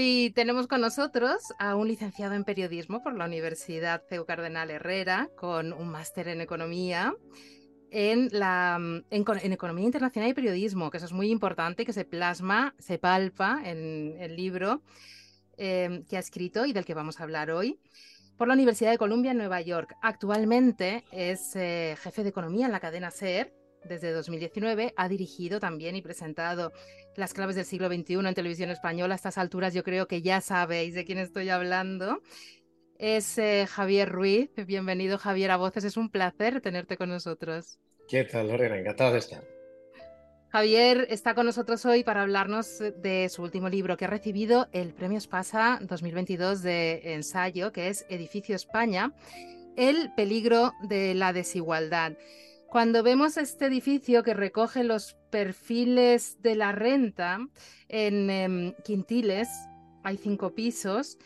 Hoy tenemos con nosotros a un licenciado en periodismo por la Universidad CEU Cardenal Herrera con un máster en economía. En, la, en, Economía Internacional y Periodismo, que eso es muy importante, que se plasma, se palpa en el libro em, que ha escrito y del que vamos a hablar hoy, por la Universidad de Columbia en Nueva York. Actualmente es eh, jefe de economía en la cadena SER desde 2019. Ha dirigido también y presentado las claves del siglo XXI en televisión española. A estas alturas yo creo que ya sabéis de quién estoy hablando. Es eh, Javier Ruiz. Bienvenido Javier a Voces. Es un placer tenerte con nosotros. ¿Qué tal, Lorena? Encantado de estar. Javier está con nosotros hoy para hablarnos de su último libro que ha recibido el Premio Espasa 2022 de ensayo, que es Edificio España, El peligro de la desigualdad. Cuando vemos este edificio que recoge los perfiles de la renta en em, Quintiles, hay cinco pisos,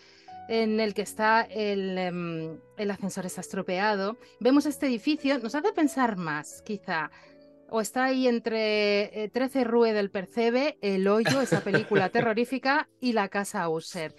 en el que está el, em, el, ascensor está estropeado. Vemos este edificio, nos hace pensar más, quizá. O está ahí entre 13 eh, Rue del Percebe, El Hoyo, esa película terrorífica, y la Casa User.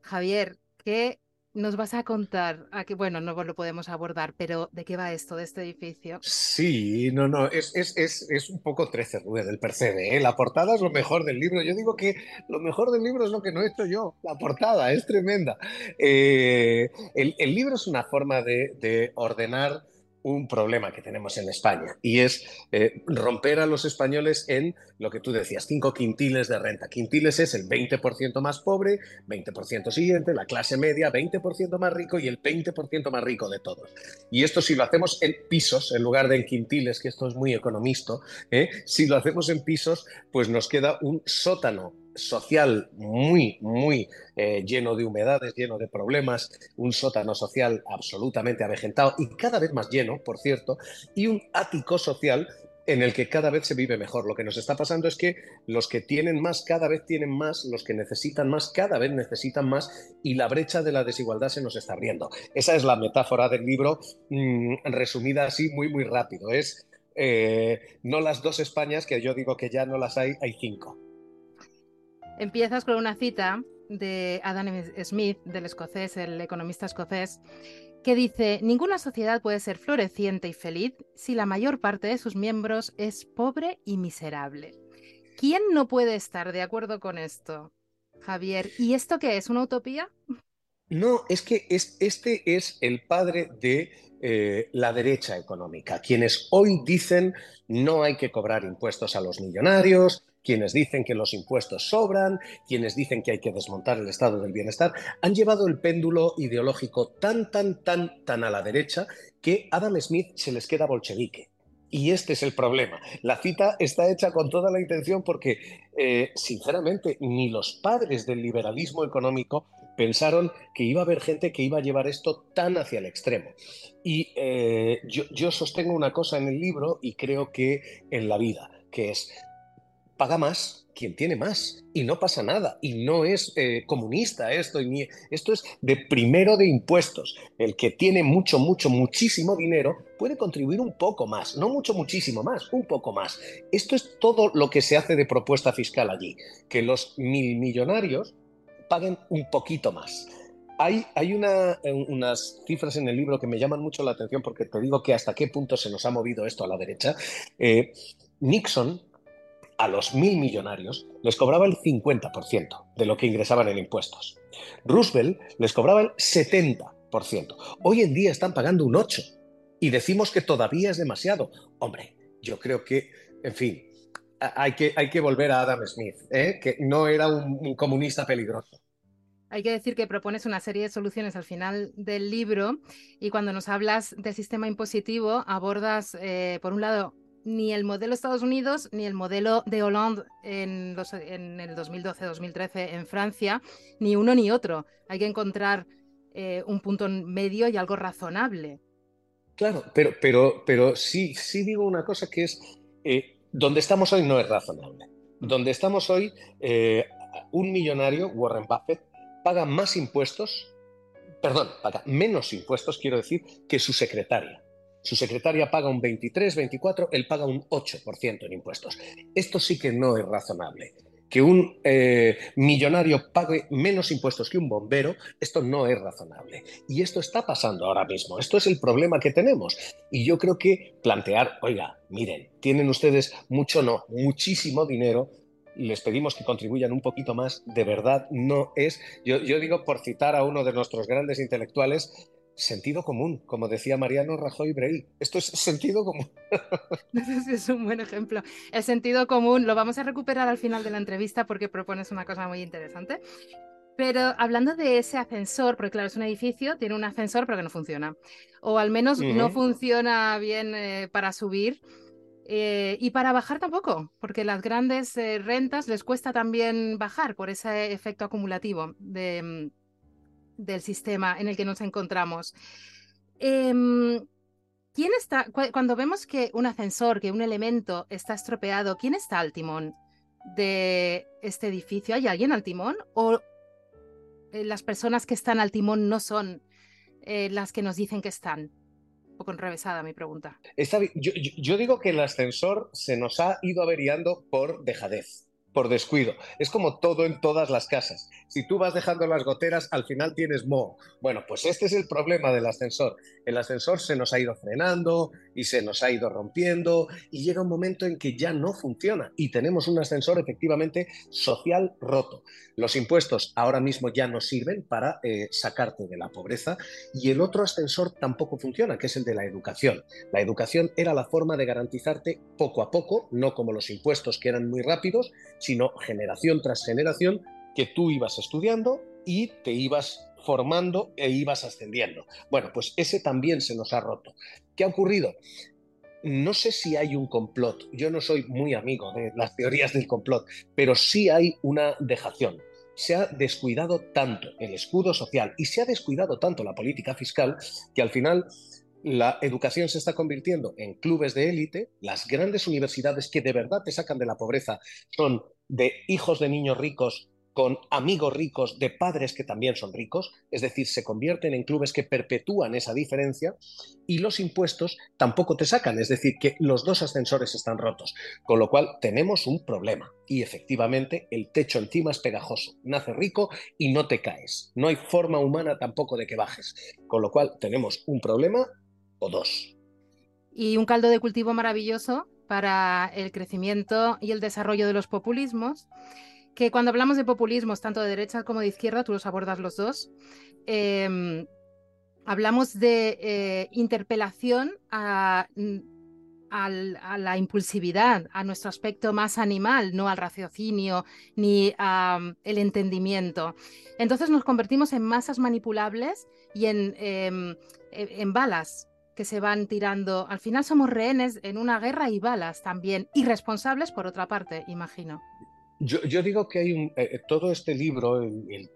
Javier, ¿qué nos vas a contar, a que, bueno, no lo podemos abordar, pero ¿de qué va esto de este edificio? Sí, no, no, es, es, es, es un poco 13 Rue del Percebe. ¿eh? La portada es lo mejor del libro. Yo digo que lo mejor del libro es lo que no he hecho yo. La portada es tremenda. Eh, el, el, libro es una forma de, de ordenar un problema que tenemos en España y es eh, romper a los españoles en lo que tú decías, cinco quintiles de renta. Quintiles es el 20% más pobre, 20% siguiente, la clase media, 20% más rico y el 20% más rico de todos. Y esto si lo hacemos en pisos, en lugar de en quintiles, que esto es muy economista, ¿eh? si lo hacemos en pisos, pues nos queda un sótano social muy, muy eh, lleno de humedades, lleno de problemas, un sótano social absolutamente avejentado y cada vez más lleno, por cierto, y un ático social en el que cada vez se vive mejor. Lo que nos está pasando es que los que tienen más cada vez tienen más, los que necesitan más cada vez necesitan más y la brecha de la desigualdad se nos está abriendo. Esa es la metáfora del libro mm, resumida así muy, muy rápido. Es eh, no las dos Españas, que yo digo que ya no las hay, hay cinco. Empiezas con una cita de Adam Smith, del escocés, el economista escocés, que dice, ninguna sociedad puede ser floreciente y feliz si la mayor parte de sus miembros es pobre y miserable. ¿Quién no puede estar de acuerdo con esto, Javier? ¿Y esto qué es? ¿Una utopía? No, es que es, este es el padre de eh, la derecha económica, quienes hoy dicen no hay que cobrar impuestos a los millonarios, quienes dicen que los impuestos sobran, quienes dicen que hay que desmontar el estado del bienestar, han llevado el péndulo ideológico tan, tan, tan, tan a la derecha que Adam Smith se les queda bolchevique. Y este es el problema. La cita está hecha con toda la intención porque, eh, sinceramente, ni los padres del liberalismo económico pensaron que iba a haber gente que iba a llevar esto tan hacia el extremo. Y eh, yo, yo sostengo una cosa en el libro y creo que en la vida, que es paga más quien tiene más y no pasa nada y no es eh, comunista esto y esto es de primero de impuestos. El que tiene mucho mucho muchísimo dinero puede contribuir un poco más no mucho muchísimo más un poco más. Esto es todo lo que se hace de propuesta fiscal allí que los mil millonarios paguen un poquito más. Hay, hay una, unas cifras en el libro que me llaman mucho la atención porque te digo que hasta qué punto se nos ha movido esto a la derecha. Eh, Nixon a los mil millonarios les cobraba el 50% de lo que ingresaban en impuestos. Roosevelt les cobraba el 70%. Hoy en día están pagando un 8% y decimos que todavía es demasiado. Hombre, yo creo que, en fin, hay que, hay que volver a Adam Smith, ¿eh? que no era un, comunista peligroso. Hay que decir que propones una serie de soluciones al final del libro y cuando nos hablas del sistema impositivo abordas, eh, por un lado, ni el modelo Estados Unidos ni el modelo de Hollande en, el 2012-2013 en Francia, ni uno ni otro. Hay que encontrar eh, un punto medio y algo razonable. Claro, pero, pero, pero sí, sí digo una cosa que es, eh, donde estamos hoy no es razonable. Donde estamos hoy, eh, un millonario, Warren Buffett, paga más impuestos, perdón, paga menos impuestos, quiero decir, que su secretaria. Su secretaria paga un 23, 24, él paga un 8% en impuestos. Esto sí que no es razonable. que un eh, millonario pague menos impuestos que un bombero, esto no es razonable. Y esto está pasando ahora mismo. Esto es el problema que tenemos. Y yo creo que plantear, oiga, miren, tienen ustedes mucho, no, muchísimo dinero. Les pedimos que contribuyan un poquito más. De verdad, no es. Yo, yo digo, por citar a uno de nuestros grandes intelectuales, sentido común, como decía Mariano Rajoy Brey. Esto es sentido común. es un buen ejemplo. El sentido común lo vamos a recuperar al final de la entrevista porque propones una cosa muy interesante. Pero hablando de ese ascensor, porque claro, es un edificio, tiene un ascensor pero que no funciona. O al menos no funciona bien eh, para subir. Eh, y para bajar tampoco, porque las grandes eh, rentas les cuesta también bajar por ese efecto acumulativo de, mm, del sistema en el que nos encontramos. Em, ¿Quién está, cuando vemos que un ascensor, que un elemento está estropeado, ¿quién está al timón de este edificio? ¿Hay alguien al timón? ¿O eh, las personas que están al timón no son eh, las que nos dicen que están? Poco enrevesada mi pregunta. yo digo que el ascensor se nos ha ido averiando por dejadez por descuido. Es como todo en todas las casas. Si tú vas dejando las goteras, al final tienes moho. Bueno, pues este es el problema del ascensor. El ascensor se nos ha ido frenando y se nos ha ido rompiendo y llega un momento en que ya no funciona y tenemos un ascensor efectivamente social roto. Los impuestos ahora mismo ya no sirven para eh, sacarte de la pobreza y el otro ascensor tampoco funciona, que es el de la educación. La educación era la forma de garantizarte poco a poco, no como los impuestos que eran muy rápidos, sino generación tras generación, que tú ibas estudiando y te ibas formando e ibas ascendiendo. Bueno, pues ese también se nos ha roto. ¿Qué ha ocurrido? No sé si hay un complot, yo no soy muy amigo de las teorías del complot, pero sí hay una dejación. Se ha descuidado tanto el escudo social y se ha descuidado tanto la política fiscal que al final la educación se está convirtiendo en clubes de élite, las grandes universidades que de verdad te sacan de la pobreza son de hijos de niños ricos con amigos ricos de padres que también son ricos, es decir, se convierten en clubes que perpetúan esa diferencia y los impuestos tampoco te sacan, es decir, que los dos ascensores están rotos, con lo cual tenemos un problema y efectivamente el techo encima es pegajoso, nace rico y no te caes, no hay forma humana tampoco de que bajes, con lo cual tenemos un problema o dos. Y un caldo de cultivo maravilloso para el crecimiento y el desarrollo de los populismos, que cuando hablamos de populismos, tanto de derecha como de izquierda, tú los abordas los dos, em, hablamos de eh, interpelación a, la impulsividad, a nuestro aspecto más animal, no al raciocinio ni al entendimiento. Entonces nos convertimos en masas manipulables y en, em, en balas que se van tirando. Al final somos rehenes en una guerra y balas también, irresponsables por otra parte, imagino. Yo, digo que hay un, eh, eh, todo este libro,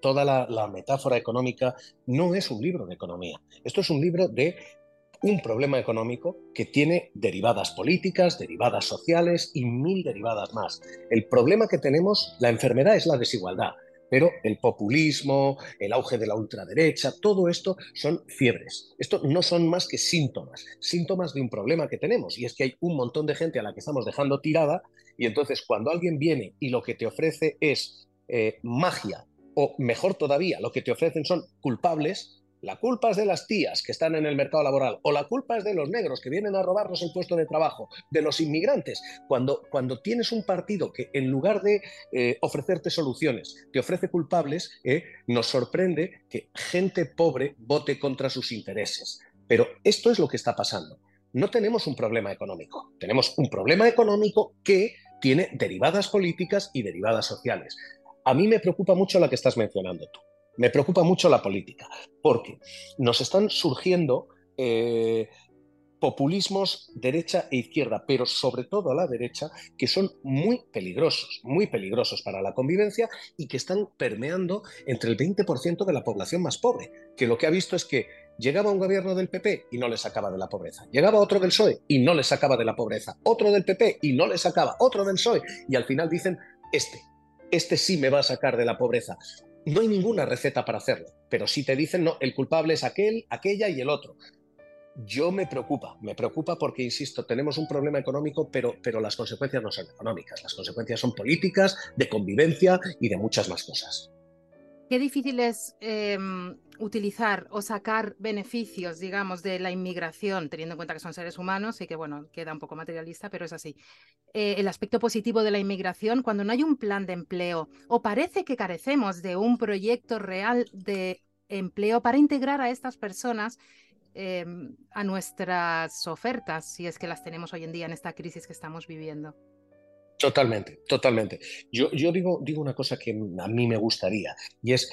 toda la, metáfora económica, no es un libro de economía. Esto es un libro de un problema económico que tiene derivadas políticas, derivadas sociales y mil derivadas más. El problema que tenemos, la enfermedad es la desigualdad. Pero el populismo, el auge de la ultraderecha, todo esto son fiebres. Esto no son más que síntomas, síntomas de un problema que tenemos. Y es que hay un montón de gente a la que estamos dejando tirada y entonces cuando alguien viene y lo que te ofrece es eh, magia, o mejor todavía, lo que te ofrecen son culpables, la culpa es de las tías que están en el mercado laboral o la culpa es de los negros que vienen a robarnos el puesto de trabajo, de los inmigrantes. Cuando, cuando tienes un partido que en lugar de eh, ofrecerte soluciones te ofrece culpables, eh, nos sorprende que gente pobre vote contra sus intereses. Pero esto es lo que está pasando. No tenemos un problema económico, tenemos un problema económico que tiene derivadas políticas y derivadas sociales. A mí me preocupa mucho la que estás mencionando tú. Me preocupa mucho la política, porque nos están surgiendo eh, populismos derecha e izquierda, pero sobre todo a la derecha, que son muy peligrosos, muy peligrosos para la convivencia y que están permeando entre el 20% de la población más pobre, que lo que ha visto es que llegaba un gobierno del PP y no le sacaba de la pobreza, llegaba otro del PSOE y no le sacaba de la pobreza, otro del PP y no le sacaba, otro del PSOE y al final dicen, este, este sí me va a sacar de la pobreza no hay ninguna receta para hacerlo, pero si te dicen, no, el culpable es aquel, aquella y el otro. yo me preocupa, me preocupa porque, insisto, tenemos un problema económico, pero, pero las consecuencias no son económicas, las consecuencias son políticas, de convivencia y de muchas más cosas. Qué difícil es em, utilizar o sacar beneficios, digamos, de la inmigración, teniendo en cuenta que son seres humanos y que, bueno, queda un poco materialista, pero es así. Eh, el aspecto positivo de la inmigración cuando no hay un plan de empleo o parece que carecemos de un proyecto real de empleo para integrar a estas personas em, a nuestras ofertas, si es que las tenemos hoy en día en esta crisis que estamos viviendo. Totalmente, totalmente. Yo, digo una cosa que a mí me gustaría y es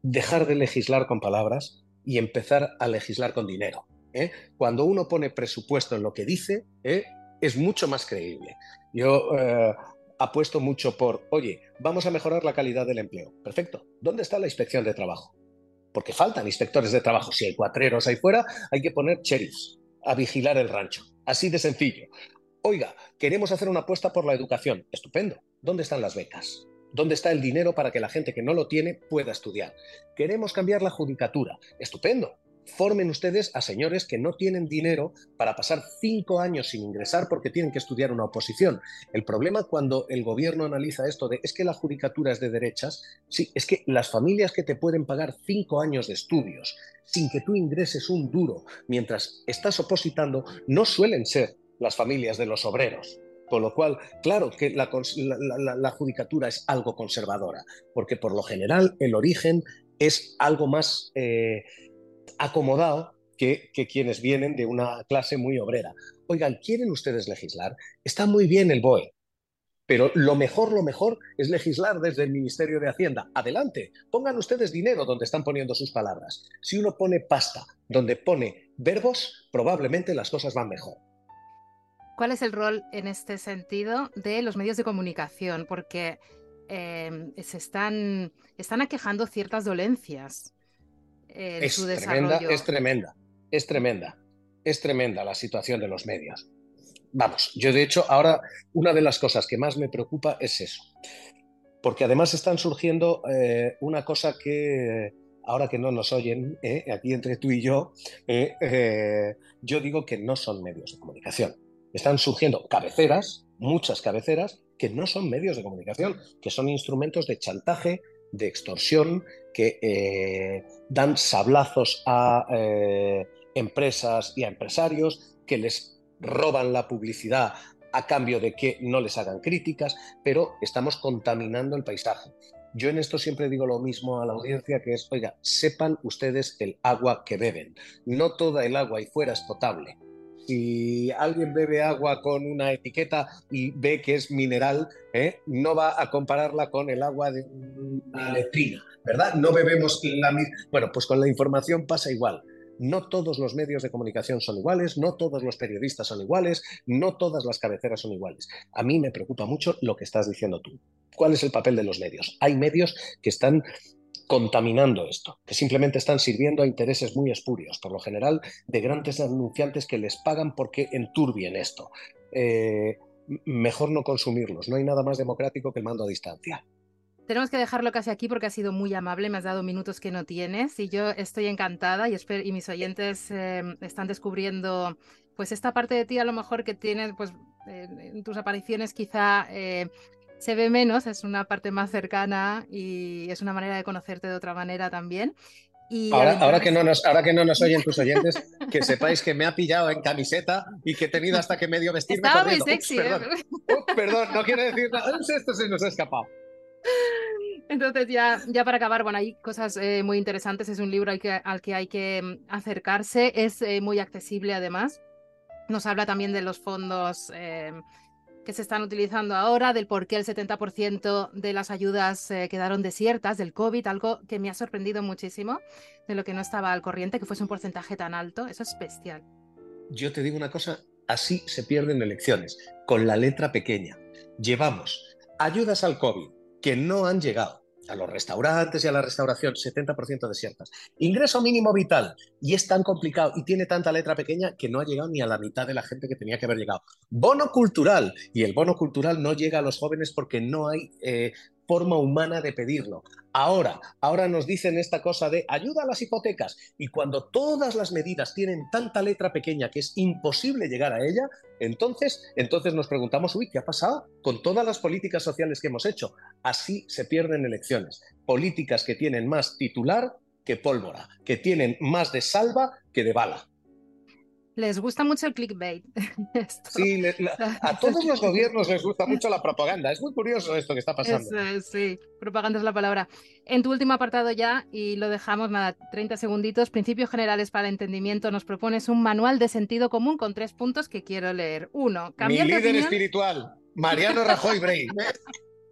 dejar de legislar con palabras y empezar a legislar con dinero. ¿eh? Cuando uno pone presupuesto en lo que dice, ¿eh? es mucho más creíble. Yo eh, apuesto mucho por, oye, vamos a mejorar la calidad del empleo. Perfecto. ¿Dónde está la inspección de trabajo? Porque faltan inspectores de trabajo. Si hay cuatreros ahí fuera, hay que poner sheriffs a vigilar el rancho. Así de sencillo. Oiga, queremos hacer una apuesta por la educación. Estupendo. ¿Dónde están las becas? ¿Dónde está el dinero para que la gente que no lo tiene pueda estudiar? Queremos cambiar la judicatura. Estupendo. Formen ustedes a señores que no tienen dinero para pasar cinco años sin ingresar porque tienen que estudiar una oposición. El problema cuando el gobierno analiza esto de es que la judicatura es de derechas, sí, es que las familias que te pueden pagar cinco años de estudios sin que tú ingreses un duro mientras estás opositando no suelen ser las familias de los obreros. Con lo cual, claro que la, judicatura es algo conservadora, porque por lo general el origen es algo más eh, acomodado que, quienes vienen de una clase muy obrera. Oigan, ¿quieren ustedes legislar? Está muy bien el BOE, pero lo mejor, lo mejor es legislar desde el Ministerio de Hacienda. Adelante, pongan ustedes dinero donde están poniendo sus palabras. Si uno pone pasta donde pone verbos, probablemente las cosas van mejor. ¿Cuál es el rol en este sentido de los medios de comunicación? Porque em, se están, están aquejando ciertas dolencias en es su tremenda, Es tremenda, es tremenda, es tremenda la situación de los medios. Vamos, yo de hecho ahora una de las cosas que más me preocupa es eso. Porque además están surgiendo eh, una cosa que ahora que no nos oyen, eh, aquí entre tú y yo, eh, yo digo que no son medios de comunicación están surgiendo cabeceras, muchas cabeceras, que no son medios de comunicación, que son instrumentos de chantaje, de extorsión, que eh, dan sablazos a eh, empresas y a empresarios, que les roban la publicidad a cambio de que no les hagan críticas, pero estamos contaminando el paisaje. Yo en esto siempre digo lo mismo a la audiencia, que es, oiga, sepan ustedes el agua que beben. No toda el agua ahí fuera es potable si alguien bebe agua con una etiqueta y ve que es mineral, ¿eh? no va a compararla con el agua de una letrina, ¿verdad? No bebemos la misma. Bueno, pues con la información pasa igual. No todos los medios de comunicación son iguales, no todos los periodistas son iguales, no todas las cabeceras son iguales. A mí me preocupa mucho lo que estás diciendo tú. ¿Cuál es el papel de los medios? Hay medios que están contaminando esto, que simplemente están sirviendo a intereses muy espurios, por lo general de grandes anunciantes que les pagan porque enturbien esto. Eh, mejor no consumirlos, no hay nada más democrático que el mando a distancia. Tenemos que dejarlo casi aquí porque ha sido muy amable, me has dado minutos que no tienes y yo estoy encantada y, espero, y mis oyentes eh, están descubriendo pues esta parte de ti a lo mejor que tienes pues en tus apariciones quizá eh, se ve menos, es una parte más cercana y es una manera de conocerte de otra manera también. Y ahora, que no nos, ahora que no nos oyen tus oyentes, que sepáis que me ha pillado en camiseta y que he tenido hasta que medio vestirme Estaba muy sexy. perdón. ¿eh? perdón, no quiero decir nada. Esto se nos ha escapado. Entonces, ya, ya para acabar, bueno, hay cosas eh, muy interesantes. Es un libro al que, al que hay que mm, acercarse. Es eh, muy accesible, además. Nos habla también de los fondos que se están utilizando ahora, del por qué el 70% de las ayudas eh, quedaron desiertas del COVID, algo que me ha sorprendido muchísimo, de lo que no estaba al corriente, que fuese un porcentaje tan alto. Eso es bestial. Yo te digo una cosa, así se pierden elecciones, con la letra pequeña. Llevamos ayudas al COVID que no han llegado a los restaurantes y a la restauración, 70% desiertas. Ingreso mínimo vital, y es tan complicado y tiene tanta letra pequeña que no ha llegado ni a la mitad de la gente que tenía que haber llegado. Bono cultural, y el bono cultural no llega a los jóvenes porque no hay eh, forma humana de pedirlo. Ahora, ahora nos dicen esta cosa de ayuda a las hipotecas y cuando todas las medidas tienen tanta letra pequeña que es imposible llegar a ella, entonces, entonces nos preguntamos, uy, ¿qué ha pasado con todas las políticas sociales que hemos hecho? Así se pierden elecciones. Políticas que tienen más titular que pólvora, que tienen más de salva que de bala. Les gusta mucho el clickbait. Sí, a todos los gobiernos les gusta mucho la propaganda. Es muy curioso esto que está pasando. sí, propaganda es la palabra. En tu último apartado ya, y lo dejamos nada, 30 segunditos, principios generales para el entendimiento, nos propones un manual de sentido común con tres puntos que quiero leer. Uno, cambiar Mi líder espiritual, Mariano Rajoy Brey.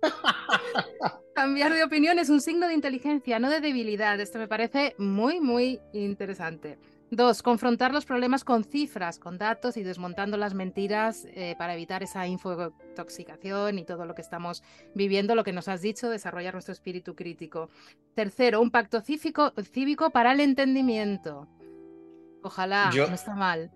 Cambiar de opinión es un signo de inteligencia, no de debilidad. Esto me parece muy, muy interesante. Dos, confrontar los problemas con cifras, con datos y desmontando las mentiras eh, para evitar esa infotoxicación y todo lo que estamos viviendo, lo que nos has dicho, desarrollar nuestro espíritu crítico. Tercero, un pacto cívico, cívico para el entendimiento. Ojalá, no está mal.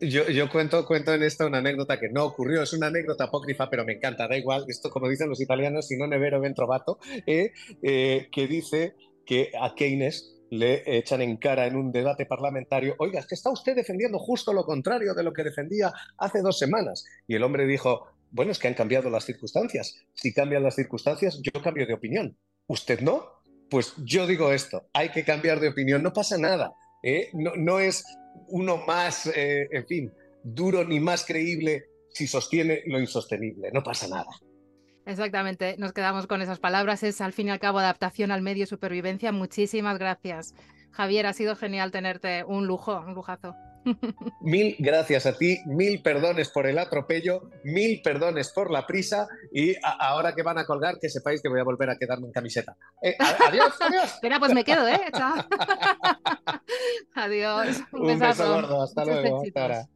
Yo, yo, cuento, cuento en esta una anécdota que no ocurrió, es una anécdota apócrifa, pero me encanta, da igual, esto como dicen los italianos, si no nevero ven trovato, eh, eh, que dice que a Keynes le echan en cara en un debate parlamentario, oiga, es que está usted defendiendo justo lo contrario de lo que defendía hace dos semanas. Y el hombre dijo, bueno, es que han cambiado las circunstancias. Si cambian las circunstancias, yo cambio de opinión. ¿Usted no? Pues yo digo esto, hay que cambiar de opinión, no pasa nada. ¿eh? No, no, es uno más, eh, en fin, duro ni más creíble si sostiene lo insostenible, no pasa nada. Exactamente, nos quedamos con esas palabras. Es al fin y al cabo adaptación al medio supervivencia. Muchísimas gracias. Javier, ha sido genial tenerte. Un lujo, un lujazo. Mil gracias a ti, mil perdones por el atropello, mil perdones por la prisa y ahora que van a colgar, que sepáis que voy a volver a quedarme en camiseta. Eh, adiós, adiós. Espera, pues me quedo, ¿eh? Chao. adiós. Un, beso gordo, hasta luego. Hasta ahora.